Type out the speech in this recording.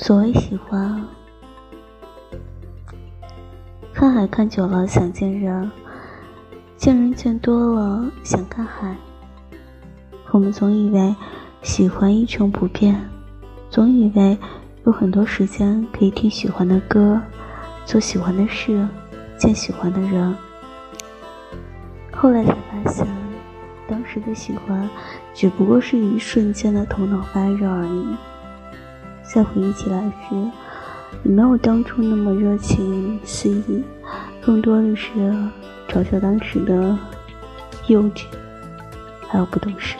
所谓喜欢，看海看久了想见人，见人见多了想看海。我们总以为喜欢一成不变，总以为有很多时间可以听喜欢的歌，做喜欢的事，见喜欢的人。后来才发现，当时的喜欢只不过是一瞬间的头脑发热而已。再回忆起来时，也没有当初那么热情肆意，更多的是嘲笑当时的幼稚，还有不懂事。